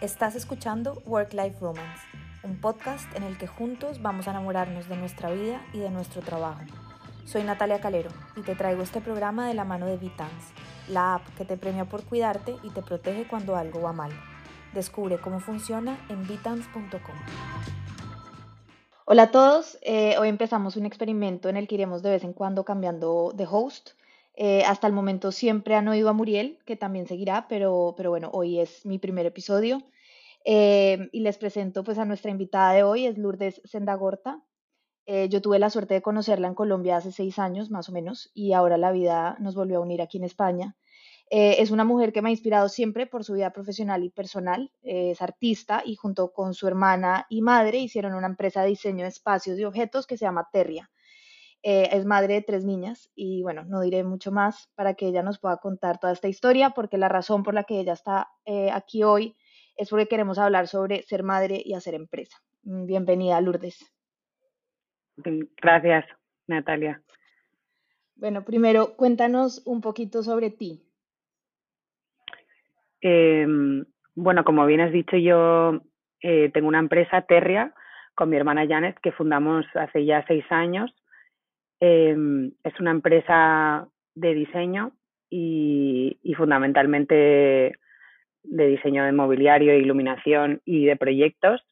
Estás escuchando Work Life Romance, un podcast en el que juntos vamos a enamorarnos de nuestra vida y de nuestro trabajo. Soy Natalia Calero y te traigo este programa de la mano de Vitans, la app que te premia por cuidarte y te protege cuando algo va mal. Descubre cómo funciona en vitans.com. Hola a todos, eh, hoy empezamos un experimento en el que iremos de vez en cuando cambiando de host. Eh, hasta el momento siempre han oído a Muriel, que también seguirá, pero, pero bueno, hoy es mi primer episodio. Eh, y les presento pues a nuestra invitada de hoy, es Lourdes Sendagorta. Eh, yo tuve la suerte de conocerla en Colombia hace seis años más o menos y ahora la vida nos volvió a unir aquí en España. es una mujer que me ha inspirado siempre por su vida profesional y personal. es artista y junto con su hermana y madre hicieron una empresa de diseño de espacios y objetos que se llama Terria. Eh, es madre de tres niñas y bueno, no diré mucho más para que ella nos pueda contar toda esta historia, porque la razón por la que ella está eh, aquí hoy es porque queremos hablar sobre ser madre y hacer empresa. Mm, bienvenida, Lourdes. Gracias, Natalia. Bueno, primero cuéntanos un poquito sobre ti. Em, bueno, como bien has dicho, yo eh, tengo una empresa, Terria, con mi hermana Janet, que fundamos hace ya seis años Em, es una empresa de diseño y, fundamentalmente de diseño de mobiliario, iluminación y de proyectos,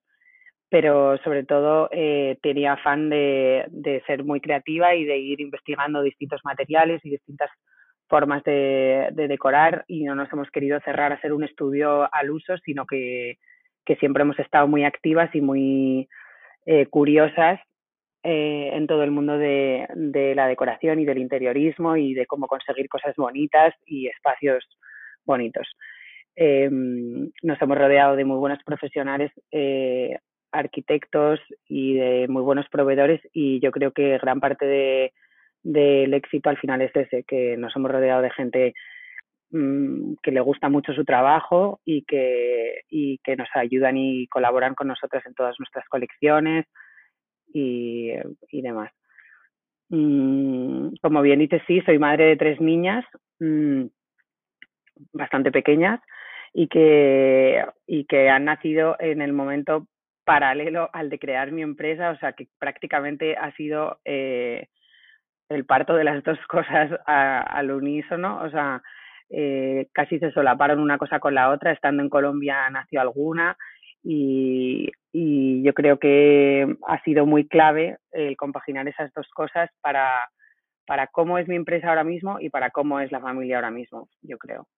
pero sobre todo eh, tenía afán de, de, ser muy creativa y de ir investigando distintos materiales y distintas formas de, de, decorar y no nos hemos querido cerrar a ser un estudio al uso, sino que, que siempre hemos estado muy activas y muy eh, curiosas eh, en todo el mundo de, la decoración y del interiorismo y de cómo conseguir cosas bonitas y espacios bonitos. Eh, nos hemos rodeado de muy buenos profesionales, eh, arquitectos y de muy buenos proveedores y yo creo que gran parte del éxito al final es ese, que nos hemos rodeado de gente mm, que le gusta mucho su trabajo y que, y que nos ayudan y colaboran con nosotros en todas nuestras colecciones, y, demás. Mm, como bien dices, sí, soy madre de tres niñas mm, bastante pequeñas y que, y que han nacido en el momento paralelo al de crear mi empresa, o sea que prácticamente ha sido eh, el parto de las dos cosas al unísono, o sea, eh, casi se solaparon una cosa con la otra, estando en Colombia nació alguna y, y yo creo que ha sido muy clave el compaginar esas dos cosas para, para cómo es mi empresa ahora mismo y para cómo es la familia ahora mismo, yo creo.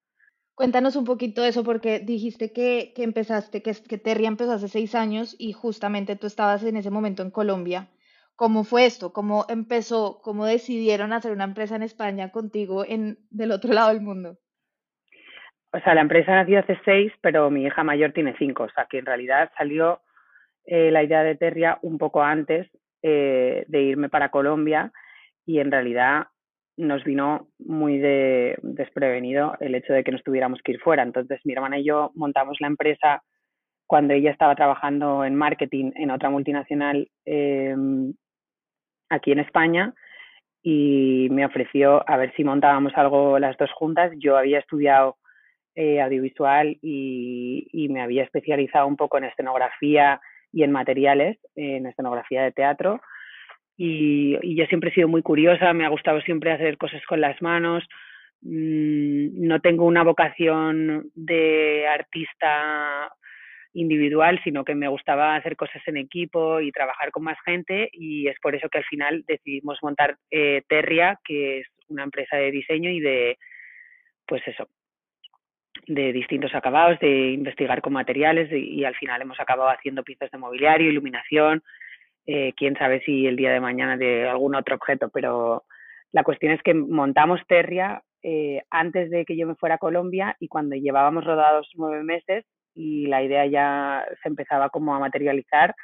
Cuéntanos un poquito eso, porque dijiste que, que empezaste, que, que Terria empezó hace seis años y justamente tú estabas en ese momento en Colombia. ¿Cómo fue esto? ¿Cómo empezó? ¿Cómo decidieron hacer una empresa en España contigo en, del otro lado del mundo? O sea, la empresa nació hace seis, pero mi hija mayor tiene cinco. O sea, que en realidad salió eh, la idea de Terria un poco antes eh, de irme para Colombia y en realidad nos vino muy de, desprevenido el hecho de que nos tuviéramos que ir fuera. Entonces mi hermana y yo montamos la empresa cuando ella estaba trabajando en marketing en otra multinacional em, aquí en España y me ofreció a ver si montábamos algo las dos juntas. Yo había estudiado eh, audiovisual y, y, me había especializado un poco en escenografía y en materiales, en escenografía de teatro. Y, yo siempre he sido muy curiosa, me ha gustado siempre hacer cosas con las manos. Mm, no tengo una vocación de artista individual, sino que me gustaba hacer cosas en equipo y trabajar con más gente y es por eso que al final decidimos montar eh, Terria, que es una empresa de diseño y de, pues eso, de distintos acabados, de investigar con materiales y, al final hemos acabado haciendo piezas de mobiliario, iluminación, eh, quién sabe si el día de mañana de algún otro objeto, pero la cuestión es que montamos Terria eh, antes de que yo me fuera a Colombia y cuando llevábamos rodados nueve meses y la idea ya se empezaba como a materializar,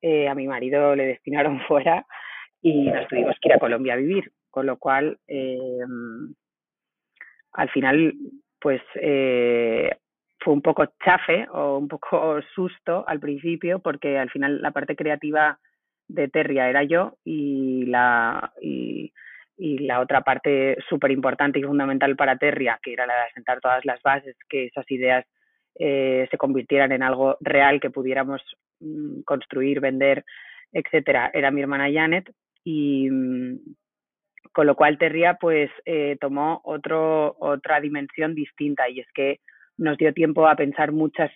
eh, a mi marido le destinaron fuera y nos tuvimos que ir a Colombia a vivir, con lo cual al final pues eh, fue un poco chafe o un poco susto al principio porque al final la parte creativa de Terria era yo y la, y, la otra parte súper importante y fundamental para Terria, que era la de asentar todas las bases, que esas ideas se convirtieran en algo real que pudiéramos mm, construir, vender, etcétera, era mi hermana Janet. Y mm, con lo cual Terria pues tomó otro, otra dimensión distinta y es que nos dio tiempo a pensar muchas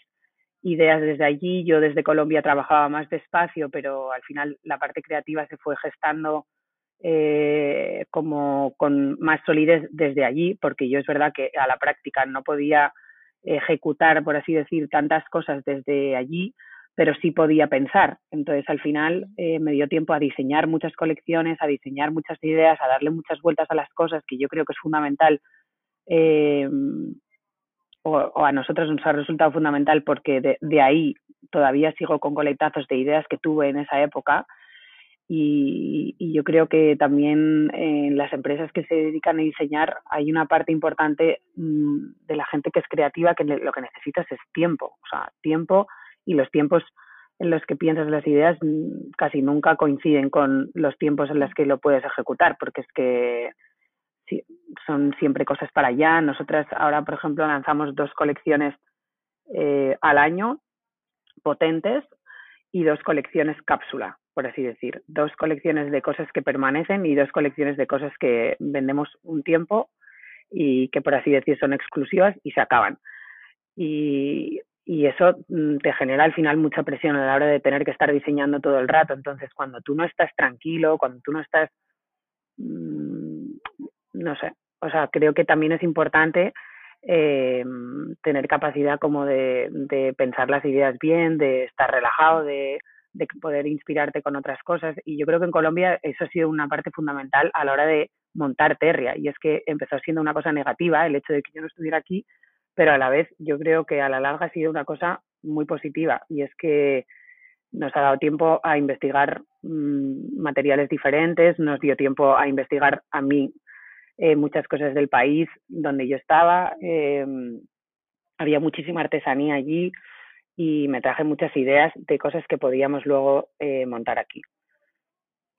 ideas desde allí. Yo desde Colombia trabajaba más despacio, pero al final la parte creativa se fue gestando eh, como con más solidez desde allí, porque yo es verdad que a la práctica no podía ejecutar, por así decir, tantas cosas desde allí, pero sí podía pensar. Entonces, al final eh, me dio tiempo a diseñar muchas colecciones, a diseñar muchas ideas, a darle muchas vueltas a las cosas, que yo creo que es fundamental eh, o, a nosotros nos ha resultado fundamental porque de, ahí todavía sigo con coletazos de ideas que tuve en esa época. Y, yo creo que también en las empresas que se dedican a diseñar hay una parte importante mm, de la gente que es creativa que lo que necesitas es tiempo, o sea, tiempo y los tiempos en los que piensas las ideas mm, casi nunca coinciden con los tiempos en los que lo puedes ejecutar, porque es que son siempre cosas para allá. Nosotras ahora, por ejemplo, lanzamos dos colecciones eh, al año potentes y dos colecciones cápsula, por así decir. Dos colecciones de cosas que permanecen y dos colecciones de cosas que vendemos un tiempo y que, por así decir, son exclusivas y se acaban. Y, y eso mm, te genera al final mucha presión a la hora de tener que estar diseñando todo el rato. Entonces, cuando tú no estás tranquilo, cuando tú no estás mm, no sé, o sea, creo que también es importante eh, tener capacidad como de, de, pensar las ideas bien, de estar relajado, de, de, poder inspirarte con otras cosas. Y yo creo que en Colombia eso ha sido una parte fundamental a la hora de montar Terria. Y es que empezó siendo una cosa negativa el hecho de que yo no estuviera aquí, pero a la vez yo creo que a la larga ha sido una cosa muy positiva. Y es que nos ha dado tiempo a investigar mmm, materiales diferentes, nos dio tiempo a investigar a mí eh, muchas cosas del país donde yo estaba. Eh, había muchísima artesanía allí y me traje muchas ideas de cosas que podíamos luego eh, montar aquí.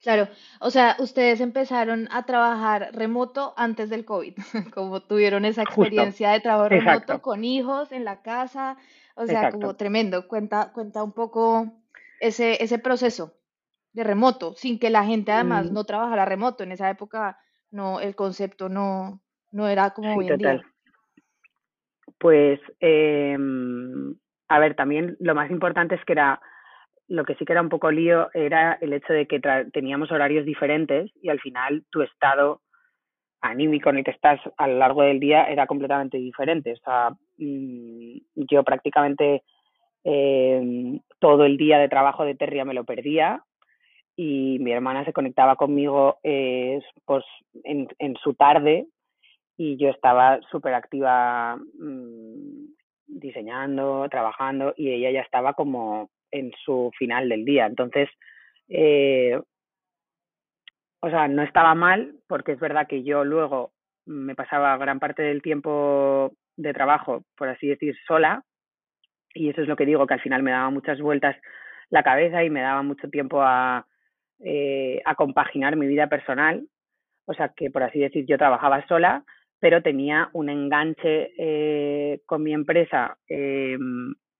Claro, o sea, ustedes empezaron a trabajar remoto antes del COVID, como tuvieron esa experiencia de trabajo remoto con hijos en la casa, o sea, como tremendo. Cuenta, cuenta un poco ese, ese proceso de remoto, sin que la gente además mm. no trabajara remoto. En esa época no, el concepto no, no era como hoy en día. Pues, eh, a ver, también lo más importante es que era, lo que sí que era un poco lío era el hecho de que teníamos horarios diferentes y al final tu estado anímico en el que estás a lo largo del día era completamente diferente. O sea, mm, yo prácticamente eh, todo el día de trabajo de Terria me lo perdía y mi hermana se conectaba conmigo eh, pues en, su tarde y yo estaba súper activa mmm, diseñando, trabajando y ella ya estaba como en su final del día. Entonces, eh, o sea, no estaba mal porque es verdad que yo luego me pasaba gran parte del tiempo de trabajo, por así decir, sola y eso es lo que digo, que al final me daba muchas vueltas la cabeza y me daba mucho tiempo a, eh, a compaginar mi vida personal. O sea que, por así decir, yo trabajaba sola, pero tenía un enganche eh, con mi empresa eh,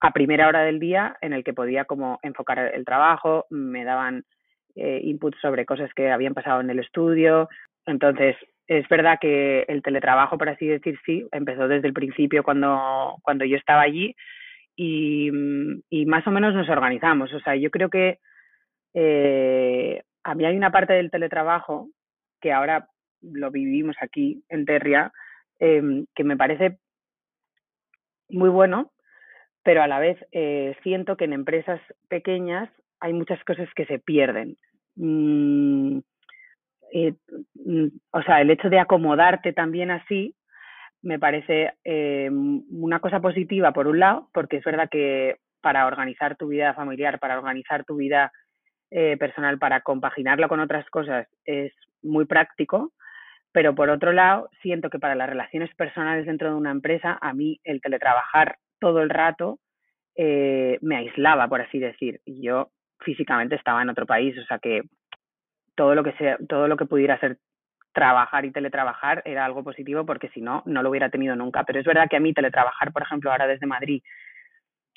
a primera hora del día en el que podía como enfocar el trabajo, me daban eh, inputs sobre cosas que habían pasado en el estudio. Entonces, es verdad que el teletrabajo, por así decir, sí, empezó desde el principio cuando, cuando yo estaba allí y, y más o menos nos organizamos. O sea, yo creo que eh, a mí hay una parte del teletrabajo que ahora lo vivimos aquí en Terria, eh, que me parece muy bueno, pero a la vez eh, siento que en empresas pequeñas hay muchas cosas que se pierden. Mm, eh, mm, o sea, el hecho de acomodarte también así me parece eh, una cosa positiva por un lado, porque es verdad que para organizar tu vida familiar, para organizar tu vida personal para compaginarlo con otras cosas es muy práctico, pero por otro lado, siento que para las relaciones personales dentro de una empresa, a mí el teletrabajar todo el rato eh, me aislaba, por así decir. Y yo físicamente estaba en otro país, o sea que todo lo que sea, todo lo que pudiera ser trabajar y teletrabajar era algo positivo porque si no, no lo hubiera tenido nunca. Pero es verdad que a mí teletrabajar, por ejemplo, ahora desde Madrid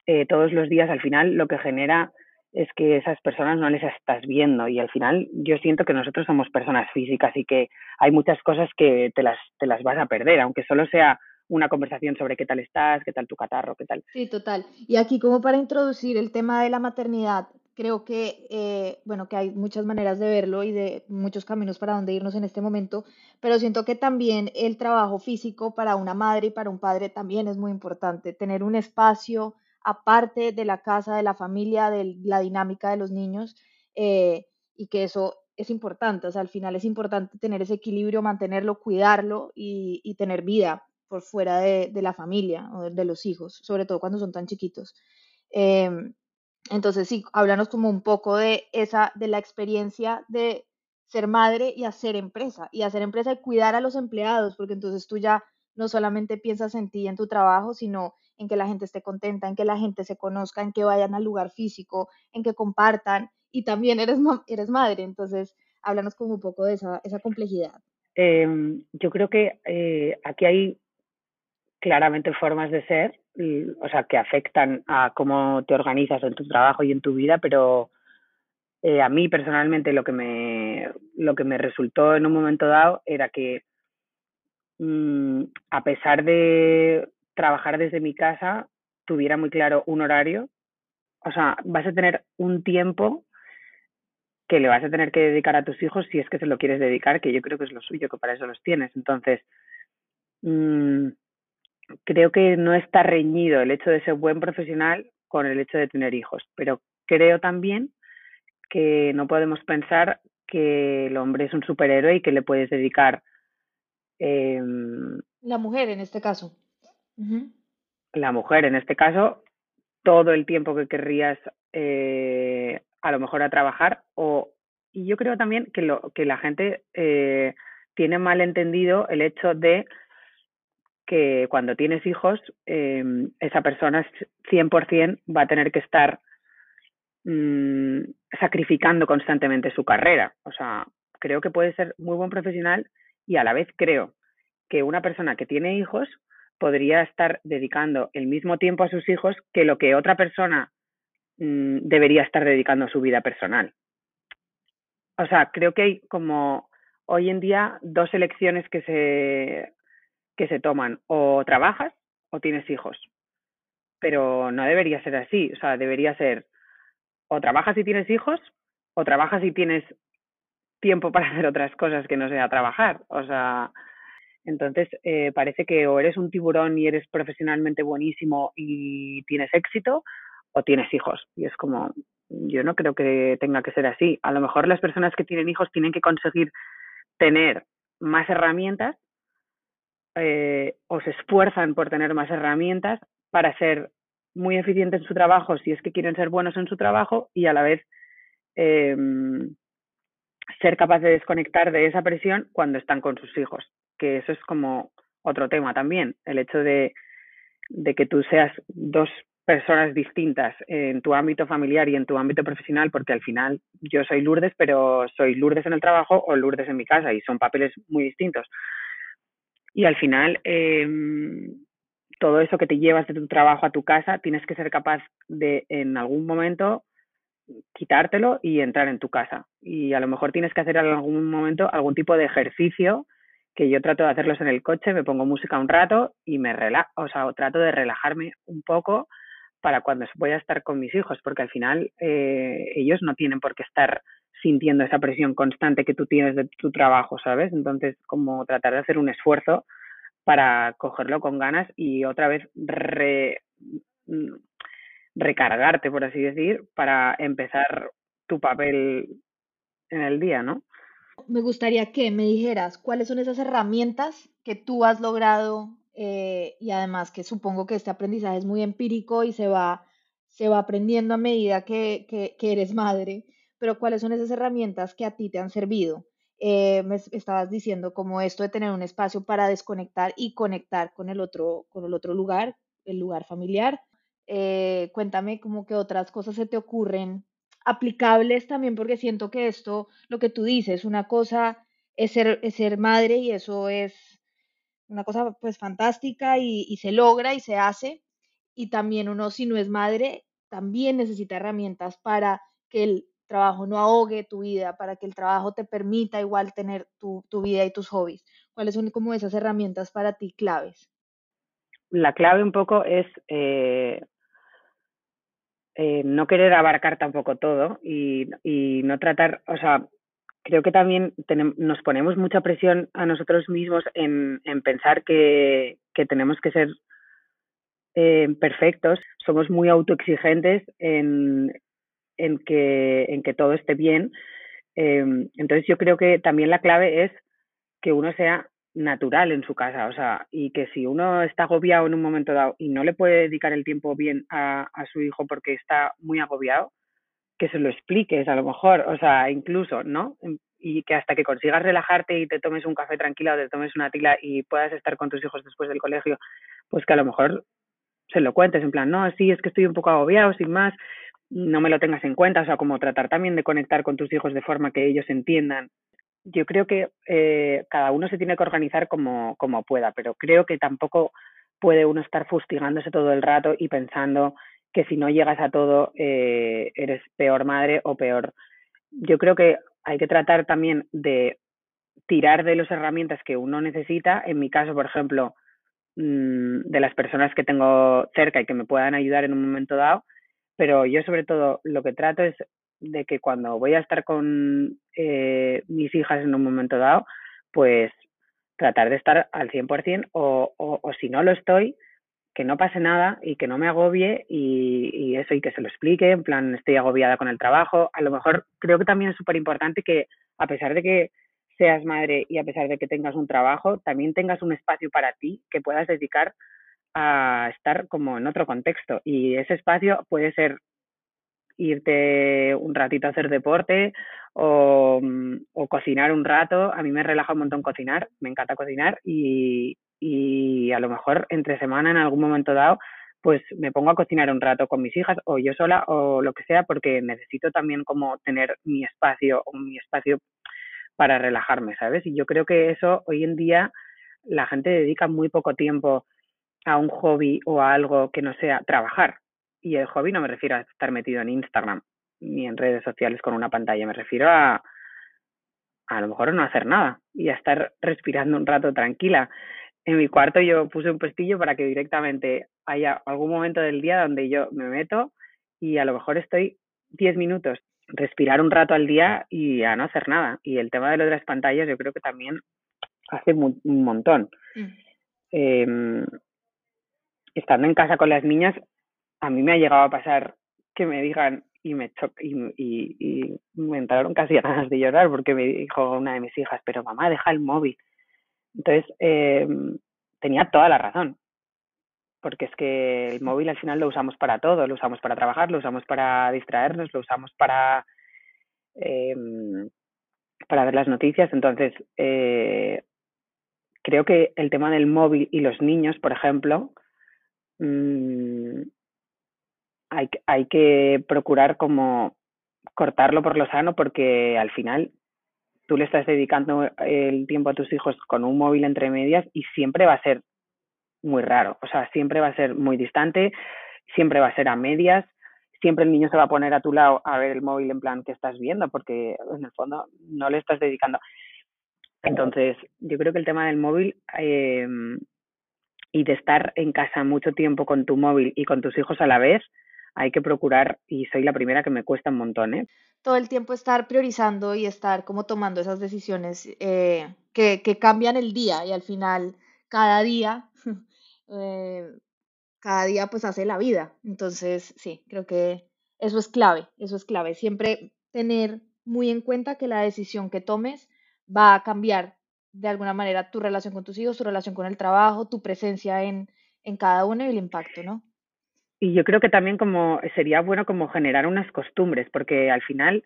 eh, todos los días al final lo que genera es que esas personas no les estás viendo y al final yo siento que nosotros somos personas físicas y que hay muchas cosas que te las, te las vas a perder, aunque solo sea una conversación sobre qué tal estás, qué tal tu catarro, qué tal. Sí, total. Y aquí como para introducir el tema de la maternidad, creo que, eh, bueno, que hay muchas maneras de verlo y de muchos caminos para dónde irnos en este momento, pero siento que también el trabajo físico para una madre y para un padre también es muy importante. Tener un espacio aparte de la casa, de la familia, de la dinámica de los niños, eh, y que eso es importante. O sea, al final es importante tener ese equilibrio, mantenerlo, cuidarlo y tener vida por fuera de, de, la familia o de los hijos, sobre todo cuando son tan chiquitos. Eh, entonces, sí, háblanos como un poco de esa, de la experiencia de ser madre y hacer empresa, y hacer empresa y cuidar a los empleados, porque entonces tú ya no solamente piensas en ti en tu trabajo, sino en que la gente esté contenta, en que la gente se conozca, en que vayan al lugar físico, en que compartan y también eres, eres madre. Entonces, háblanos como un poco de esa, esa complejidad. Eh, yo creo que eh, aquí hay claramente formas de ser, o sea, que afectan a cómo te organizas en tu trabajo y en tu vida, pero eh, a mí personalmente lo que me lo que me resultó en un momento dado era que mmm, a pesar de trabajar desde mi casa tuviera muy claro un horario. O sea, vas a tener un tiempo que le vas a tener que dedicar a tus hijos si es que se lo quieres dedicar, que yo creo que es lo suyo, que para eso los tienes. Entonces, mmm, creo que no está reñido el hecho de ser buen profesional con el hecho de tener hijos, pero creo también que no podemos pensar que el hombre es un superhéroe y que le puedes dedicar. Eh, la mujer en este caso la mujer, en este caso, todo el tiempo que querrías eh, a lo mejor a trabajar o y yo creo también que lo que la gente eh, tiene mal entendido el hecho de que cuando tienes hijos eh, esa persona 100% va a tener que estar mmm, sacrificando constantemente su carrera o sea creo que puede ser muy buen profesional y a la vez creo que una persona que tiene hijos podría estar dedicando el mismo tiempo a sus hijos que lo que otra persona mmm, debería estar dedicando a su vida personal. O sea, creo que hay como hoy en día dos elecciones que se, que se toman. O trabajas o tienes hijos. Pero no debería ser así. O sea, debería ser o trabajas y tienes hijos o trabajas y tienes tiempo para hacer otras cosas que no sea trabajar. O sea, entonces, eh, parece que o eres un tiburón y eres profesionalmente buenísimo y tienes éxito, o tienes hijos. Y es como, yo no creo que tenga que ser así. A lo mejor las personas que tienen hijos tienen que conseguir tener más herramientas eh, o se esfuerzan por tener más herramientas para ser muy eficientes en su trabajo si es que quieren ser buenos en su trabajo y a la vez eh, ser capaz de desconectar de esa presión cuando están con sus hijos que eso es como otro tema también, el hecho de, de que tú seas dos personas distintas en tu ámbito familiar y en tu ámbito profesional, porque al final yo soy Lourdes, pero soy Lourdes en el trabajo o Lourdes en mi casa y son papeles muy distintos. Y al final, eh, todo eso que te llevas de tu trabajo a tu casa, tienes que ser capaz de en algún momento quitártelo y entrar en tu casa. Y a lo mejor tienes que hacer en algún momento algún tipo de ejercicio que yo trato de hacerlos en el coche, me pongo música un rato y me relajo, o sea, trato de relajarme un poco para cuando voy a estar con mis hijos, porque al final eh, ellos no tienen por qué estar sintiendo esa presión constante que tú tienes de tu trabajo, ¿sabes? Entonces, como tratar de hacer un esfuerzo para cogerlo con ganas y otra vez re, recargarte, por así decir, para empezar tu papel en el día, ¿no? me gustaría que me dijeras cuáles son esas herramientas que tú has logrado eh, y además que supongo que este aprendizaje es muy empírico y se va, se va aprendiendo a medida que, que eres madre, pero cuáles son esas herramientas que a ti te han servido. Eh, me estabas diciendo como esto de tener un espacio para desconectar y conectar con el otro, con el otro lugar, el lugar familiar. Eh, cuéntame como que otras cosas se te ocurren aplicables también porque siento que esto, lo que tú dices, una cosa es ser, es ser madre y eso es una cosa pues fantástica y, y, se logra y se hace. y también uno, si no es madre, también necesita herramientas para que el trabajo no ahogue tu vida, para que el trabajo te permita igual tener tu, tu vida y tus hobbies. ¿Cuáles son como esas herramientas para ti claves? La clave un poco es eh, eh, no querer abarcar tampoco todo y, no tratar, o sea, creo que también nos ponemos mucha presión a nosotros mismos en, en pensar que, que, tenemos que ser eh, perfectos, somos muy autoexigentes en, en, que, en que todo esté bien. Eh, entonces yo creo que también la clave es que uno sea natural en su casa, o sea, y que si uno está agobiado en un momento dado y no le puede dedicar el tiempo bien a, a su hijo porque está muy agobiado, que se lo expliques a lo mejor, o sea, incluso, ¿no? Y que hasta que consigas relajarte y te tomes un café tranquila o te tomes una tila y puedas estar con tus hijos después del colegio, pues que a lo mejor se lo cuentes en plan, no, sí, es que estoy un poco agobiado, sin más, no me lo tengas en cuenta, o sea, como tratar también de conectar con tus hijos de forma que ellos entiendan. Yo creo que eh, cada uno se tiene que organizar como, como pueda, pero creo que tampoco puede uno estar fustigándose todo el rato y pensando que si no llegas a todo eh, eres peor madre o peor. Yo creo que hay que tratar también de tirar de las herramientas que uno necesita. En mi caso, por ejemplo, mmm, de las personas que tengo cerca y que me puedan ayudar en un momento dado, pero yo sobre todo lo que trato es de que cuando voy a estar con eh, mis hijas en un momento dado, pues tratar de estar al 100% o, o, o si no lo estoy, que no pase nada y que no me agobie y, y, eso y que se lo explique, en plan estoy agobiada con el trabajo. A lo mejor creo que también es súper importante que a pesar de que seas madre y a pesar de que tengas un trabajo, también tengas un espacio para ti que puedas dedicar a estar como en otro contexto. Y ese espacio puede ser irte un ratito a hacer deporte o, o cocinar un rato. A mí me relaja un montón cocinar, me encanta cocinar y a lo mejor entre semana en algún momento dado pues me pongo a cocinar un rato con mis hijas o yo sola o lo que sea porque necesito también como tener mi espacio o mi espacio para relajarme, ¿sabes? Y yo creo que eso hoy en día la gente dedica muy poco tiempo a un hobby o a algo que no sea trabajar. Y el hobby no me refiero a estar metido en Instagram ni en redes sociales con una pantalla, me refiero a a lo mejor no hacer nada y a estar respirando un rato tranquila en mi cuarto yo puse un pestillo para que directamente haya algún momento del día donde yo me meto y a lo mejor estoy 10 minutos, respirar un rato al día y a no hacer nada. Y el tema de lo de las pantallas yo creo que también hace un montón. Mm. Eh, estando en casa con las niñas, a mí me ha llegado a pasar que me digan y me y, y, y me entraron casi ganas de llorar porque me dijo una de mis hijas, pero mamá, deja el móvil. Entonces, eh, tenía toda la razón, porque es que el móvil al final lo usamos para todo, lo usamos para trabajar, lo usamos para distraernos, lo usamos para, eh, para ver las noticias. Entonces, eh, creo que el tema del móvil y los niños, por ejemplo, mmm, hay, hay que procurar como cortarlo por lo sano porque al final tú le estás dedicando el tiempo a tus hijos con un móvil entre medias y siempre va a ser muy raro, o sea, siempre va a ser muy distante, siempre va a ser a medias, siempre el niño se va a poner a tu lado a ver el móvil en plan que estás viendo, porque en el fondo no le estás dedicando. Entonces, yo creo que el tema del móvil eh, y de estar en casa mucho tiempo con tu móvil y con tus hijos a la vez, hay que procurar, y soy la primera que me cuesta un montón, ¿eh? Todo el tiempo estar priorizando y estar como tomando esas decisiones eh, que, que, cambian el día y al final cada día, eh, cada día pues hace la vida. Entonces, sí, creo que eso es clave, eso es clave. Siempre tener muy en cuenta que la decisión que tomes va a cambiar de alguna manera tu relación con tus hijos, tu relación con el trabajo, tu presencia en, en cada uno y el impacto, ¿no? y yo creo que también como sería bueno como generar unas costumbres, porque al final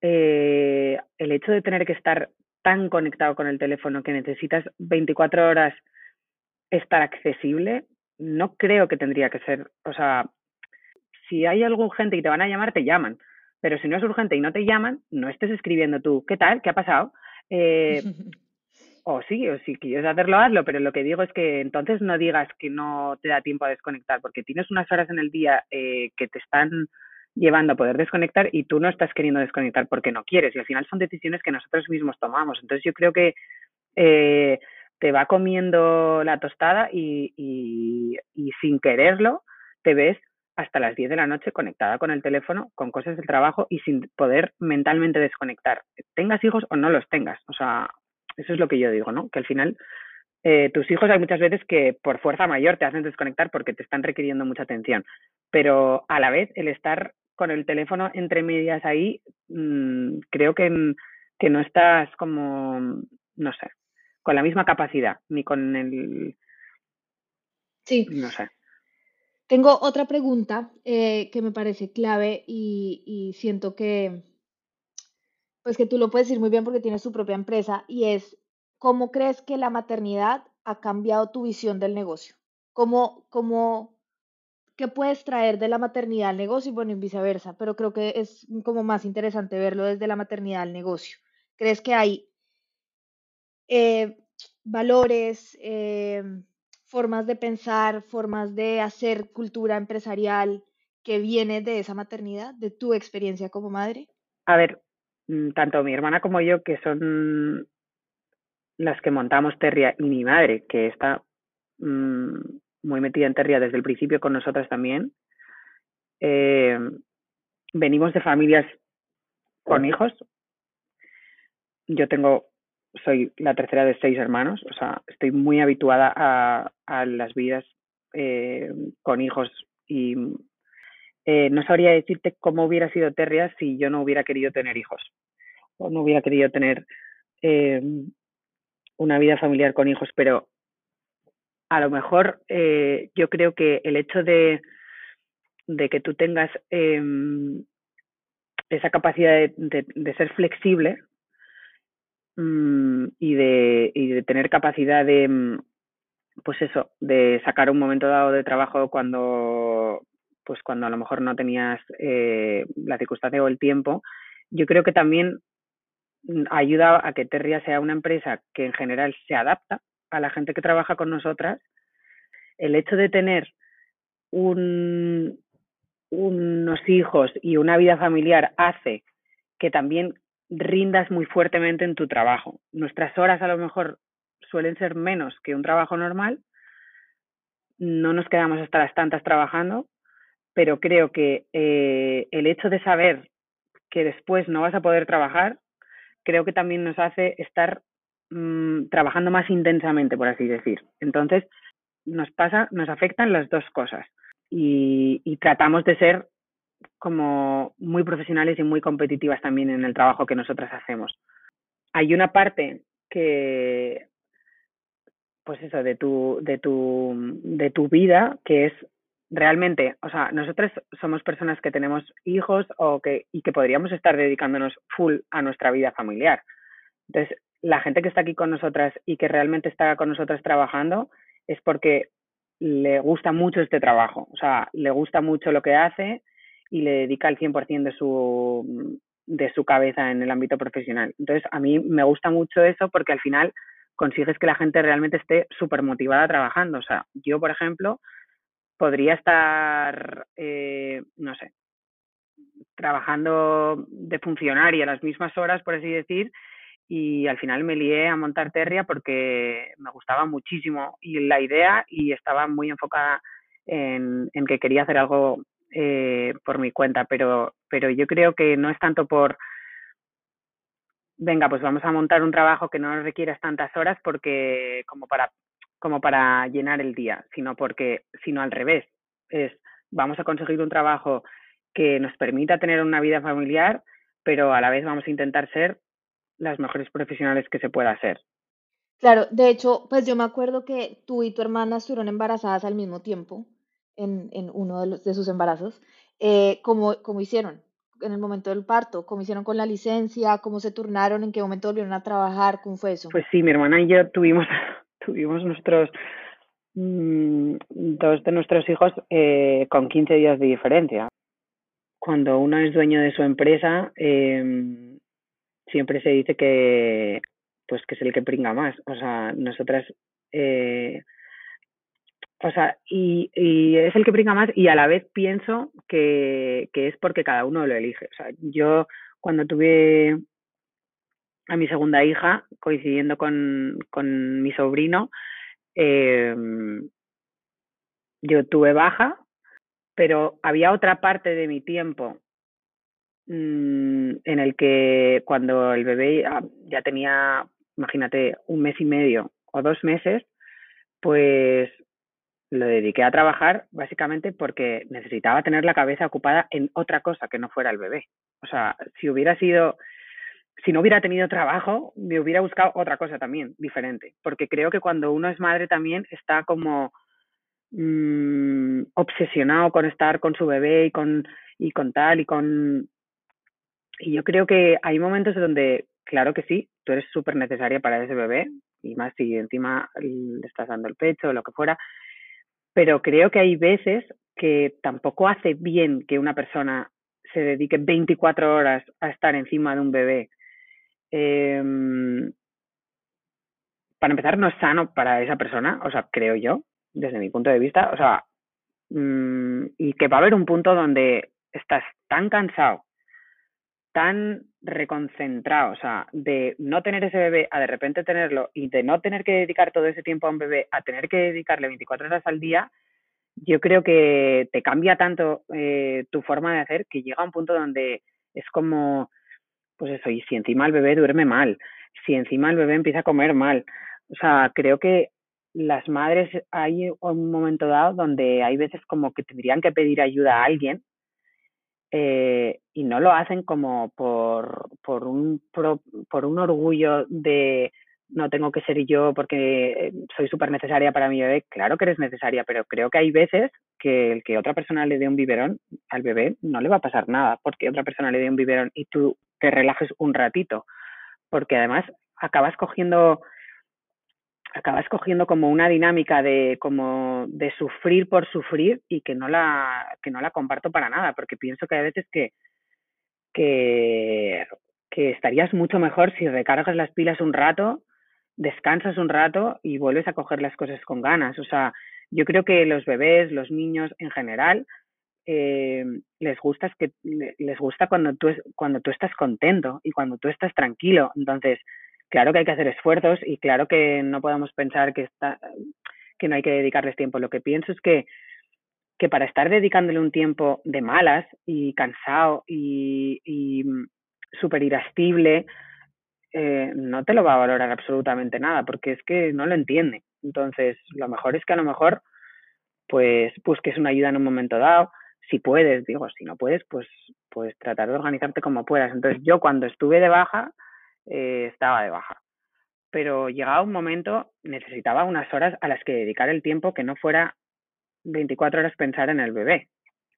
eh, el hecho de tener que estar tan conectado con el teléfono que necesitas 24 horas estar accesible, no creo que tendría que ser, o sea, si hay algún gente y te van a llamar, te llaman, pero si no es urgente y no te llaman, no estés escribiendo tú, ¿qué tal? ¿Qué ha pasado? Eh, o sí, o si quieres hacerlo, hazlo, pero lo que digo es que entonces no digas que no te da tiempo a desconectar, porque tienes unas horas en el día eh, que te están llevando a poder desconectar y tú no estás queriendo desconectar porque no quieres y al final son decisiones que nosotros mismos tomamos. Entonces yo creo que eh, te va comiendo la tostada y, y, y, sin quererlo te ves hasta las 10 de la noche conectada con el teléfono, con cosas del trabajo y sin poder mentalmente desconectar. Tengas hijos o no los tengas. O sea, eso es lo que yo digo, ¿no? Que al final eh, tus hijos hay muchas veces que por fuerza mayor te hacen desconectar porque te están requiriendo mucha atención. Pero a la vez el estar con el teléfono entre medias ahí, mmm, creo que, que no estás como, no sé, con la misma capacidad, ni con el... Sí. No sé. Tengo otra pregunta eh, que me parece clave y, y, siento que, pues que tú lo puedes decir muy bien porque tienes tu propia empresa y es, ¿cómo crees que la maternidad ha cambiado tu visión del negocio? ¿Cómo, cómo, ¿Qué puedes traer de la maternidad al negocio y bueno, y viceversa? Pero creo que es como más interesante verlo desde la maternidad al negocio. ¿Crees que hay eh, valores, eh, formas de pensar, formas de hacer cultura empresarial que viene de esa maternidad, de tu experiencia como madre? A ver, tanto mi hermana como yo, que son las que montamos Terria, y mi madre, que está mmm, muy metida en Terria desde el principio con nosotras también, eh, venimos de familias con hijos. Yo tengo soy la tercera de seis hermanos, o sea, estoy muy habituada a, a las vidas eh, con hijos y eh, no sabría decirte cómo hubiera sido Terria si yo no hubiera querido tener hijos o no hubiera querido tener eh, una vida familiar con hijos, pero a lo mejor eh, yo creo que el hecho de, de que tú tengas em, esa capacidad de, de, ser flexible mmm, y, de, y de tener capacidad de, mm, pues eso, de sacar un momento dado de trabajo cuando, pues cuando a lo mejor no tenías eh, la circunstancia o el tiempo, yo creo que también mm, ayuda a que Terria sea una empresa que en general se adapta a la gente que trabaja con nosotras. El hecho de tener un, unos hijos y una vida familiar hace que también rindas muy fuertemente en tu trabajo. Nuestras horas a lo mejor suelen ser menos que un trabajo normal, no nos quedamos hasta las tantas trabajando, pero creo que eh, el hecho de saber que después no vas a poder trabajar, creo que también nos hace estar mmm, trabajando más intensamente, por así decir. Entonces, nos pasa, nos afectan las dos cosas y, y tratamos de ser como muy profesionales y muy competitivas también en el trabajo que nosotras hacemos. Hay una parte que, pues eso, de tu, de tu, de tu vida que es realmente, o sea, nosotros somos personas que tenemos hijos o que, y que podríamos estar dedicándonos full a nuestra vida familiar. Entonces, la gente que está aquí con nosotras y que realmente está con nosotras trabajando es porque le gusta mucho este trabajo, o sea, le gusta mucho lo que hace y le dedica el 100% de su, de su cabeza en el ámbito profesional. Entonces, a mí me gusta mucho eso porque al final consigues que la gente realmente esté súper motivada trabajando. O sea, yo, por ejemplo, podría estar, eh, no sé, trabajando de funcionaria las mismas horas, por así decir, y al final me lié a montar Terria porque me gustaba muchísimo y la idea y estaba muy enfocada en, en que quería hacer algo eh, por mi cuenta, pero, pero yo creo que no es tanto por, venga, pues vamos a montar un trabajo que no requieras tantas horas porque como para, como para llenar el día, sino porque, sino al revés, es vamos a conseguir un trabajo que nos permita tener una vida familiar, pero a la vez vamos a intentar ser las mejores profesionales que se pueda ser. Claro, de hecho, pues yo me acuerdo que tú y tu hermana estuvieron embarazadas al mismo tiempo en, en uno de, los, de, sus embarazos, eh, ¿cómo, ¿cómo, hicieron en el momento del parto? ¿Cómo hicieron con la licencia? ¿Cómo se turnaron? ¿En qué momento volvieron a trabajar? ¿Cómo fue eso? Pues sí, mi hermana y yo tuvimos, tuvimos nuestros, mmm, dos de nuestros hijos eh, con 15 días de diferencia. Cuando uno es dueño de su empresa, eh, siempre se dice que pues que es el que pringa más. O sea, nosotras, eh, o sea, y, y, es el que pringa más y a la vez pienso que, que es porque cada uno lo elige. O sea, yo cuando tuve a mi segunda hija, coincidiendo con, con mi sobrino, eh, yo tuve baja, pero había otra parte de mi tiempo mmm, en el que cuando el bebé ya, ya tenía, imagínate, un mes y medio o dos meses, pues lo dediqué a trabajar básicamente porque necesitaba tener la cabeza ocupada en otra cosa que no fuera el bebé. O sea, si hubiera sido, si no hubiera tenido trabajo, me hubiera buscado otra cosa también, diferente. Porque creo que cuando uno es madre también está como mmm, obsesionado con estar con su bebé y con, y con tal y con... Y yo creo que hay momentos donde, claro que sí, tú eres súper necesaria para ese bebé, y más si encima le estás dando el pecho o lo que fuera, pero creo que hay veces que tampoco hace bien que una persona se dedique 24 horas a estar encima de un bebé. Eh, para empezar, no es sano para esa persona, o sea, creo yo, desde mi punto de vista, o sea, mmm, y que va a haber un punto donde estás tan cansado, tan reconcentrado, o sea, de no tener ese bebé a de repente tenerlo y de no tener que dedicar todo ese tiempo a un bebé a tener que dedicarle 24 horas al día, yo creo que te cambia tanto eh, tu forma de hacer que llega a un punto donde es como, pues eso, y si encima el bebé duerme mal, si encima el bebé empieza a comer mal, o sea, creo que las madres hay un momento dado donde hay veces como que tendrían que pedir ayuda a alguien eh, y no lo hacen como por, por, un, por, por un orgullo de no tengo que ser yo porque soy súper necesaria para mi bebé. Claro que eres necesaria, pero creo que hay veces que el que otra persona le dé un biberón al bebé no le va a pasar nada porque otra persona le dé un biberón y tú te relajes un ratito. Porque además acabas cogiendo acabas cogiendo como una dinámica de como de sufrir por sufrir y que no la que no la comparto para nada porque pienso que hay veces que que que estarías mucho mejor si recargas las pilas un rato descansas un rato y vuelves a coger las cosas con ganas o sea yo creo que los bebés los niños en general eh, les gusta es que les gusta cuando tú cuando tú estás contento y cuando tú estás tranquilo entonces claro que hay que hacer esfuerzos y claro que no podemos pensar que, está, que no hay que dedicarles tiempo. Lo que pienso es que, que para estar dedicándole un tiempo de malas y cansado y, y súper irascible, eh, no te lo va a valorar absolutamente nada porque es que no lo entiende. Entonces, lo mejor es que a lo mejor pues busques una ayuda en un momento dado, si puedes, digo, si no puedes, pues, pues tratar de organizarte como puedas. Entonces, yo cuando estuve de baja, eh, estaba de baja. Pero llegaba un momento, necesitaba unas horas a las que dedicar el tiempo que no fuera 24 horas pensar en el bebé.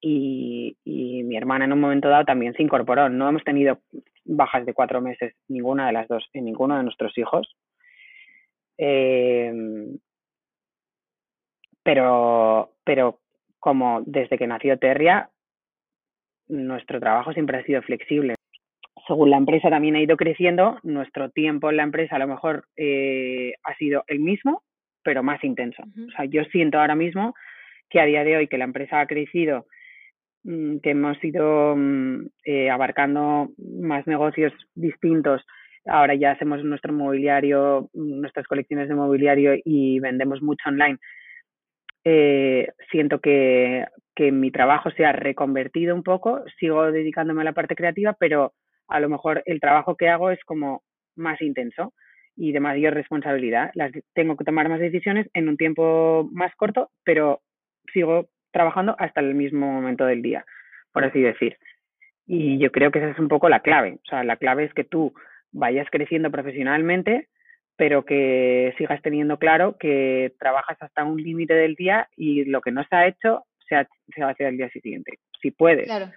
Y, y mi hermana en un momento dado también se incorporó. No hemos tenido bajas de cuatro meses, ninguna de las dos, en ninguno de nuestros hijos. Eh, pero, pero como desde que nació Terria, nuestro trabajo siempre ha sido flexible según la empresa también ha ido creciendo, nuestro tiempo en la empresa a lo mejor eh, ha sido el mismo, pero más intenso. O sea, yo siento ahora mismo que a día de hoy que la empresa ha crecido, que hemos ido mmm, eh, abarcando más negocios distintos, ahora ya hacemos nuestro mobiliario, nuestras colecciones de mobiliario y vendemos mucho online. Eh, siento que, que mi trabajo se ha reconvertido un poco, sigo dedicándome a la parte creativa, pero a lo mejor el trabajo que hago es como más intenso y de mayor responsabilidad. Las, tengo que tomar más decisiones en un tiempo más corto, pero sigo trabajando hasta el mismo momento del día, por así decir. Y yo creo que esa es un poco la clave. O sea, la clave es que tú vayas creciendo profesionalmente, pero que sigas teniendo claro que trabajas hasta un límite del día y lo que no se ha hecho se, va a hacer el día siguiente, si puedes. Claro,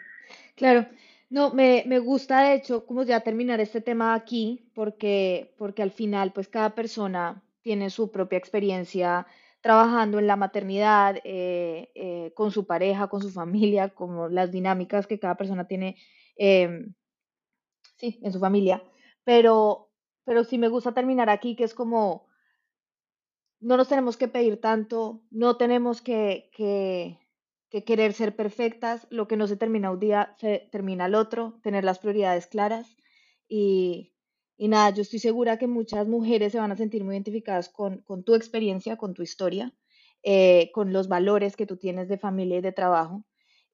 claro. No, me, me gusta de hecho como ya terminar este tema aquí, porque, porque al final pues cada persona tiene su propia experiencia trabajando en la maternidad, eh, eh, con su pareja, con su familia, como las dinámicas que cada persona tiene, eh, sí, en su familia. Pero, pero sí me gusta terminar aquí, que es como, no nos tenemos que pedir tanto, no tenemos que, que, que querer ser perfectas, lo que no se termina un día se termina el otro, tener las prioridades claras y, y nada, yo estoy segura que muchas mujeres se van a sentir muy identificadas con, con tu experiencia, con tu historia, eh, con los valores que tú tienes de familia y de trabajo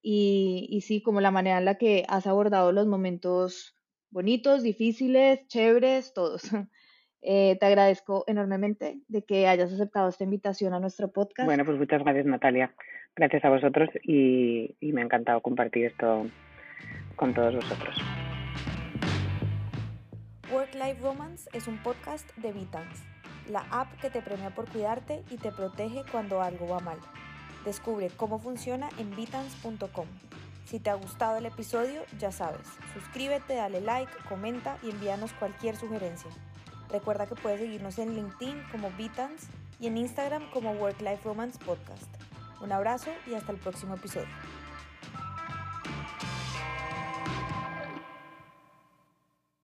y, y sí, como la manera en la que has abordado los momentos bonitos, difíciles, chéveres, todos. Eh, te agradezco enormemente de que hayas aceptado esta invitación a nuestro podcast. Bueno, pues muchas gracias Natalia. Gracias a vosotros y, y me ha encantado compartir esto con todos vosotros. Work Life Romance es un podcast de Vitans, la app que te premia por cuidarte y te protege cuando algo va mal. Descubre cómo funciona en vitans.com. Si te ha gustado el episodio, ya sabes, suscríbete, dale like, comenta y envíanos cualquier sugerencia. Recuerda que puedes seguirnos en LinkedIn como Vitans y en Instagram como Work Life Romance Podcast. Un abrazo y hasta el próximo episodio.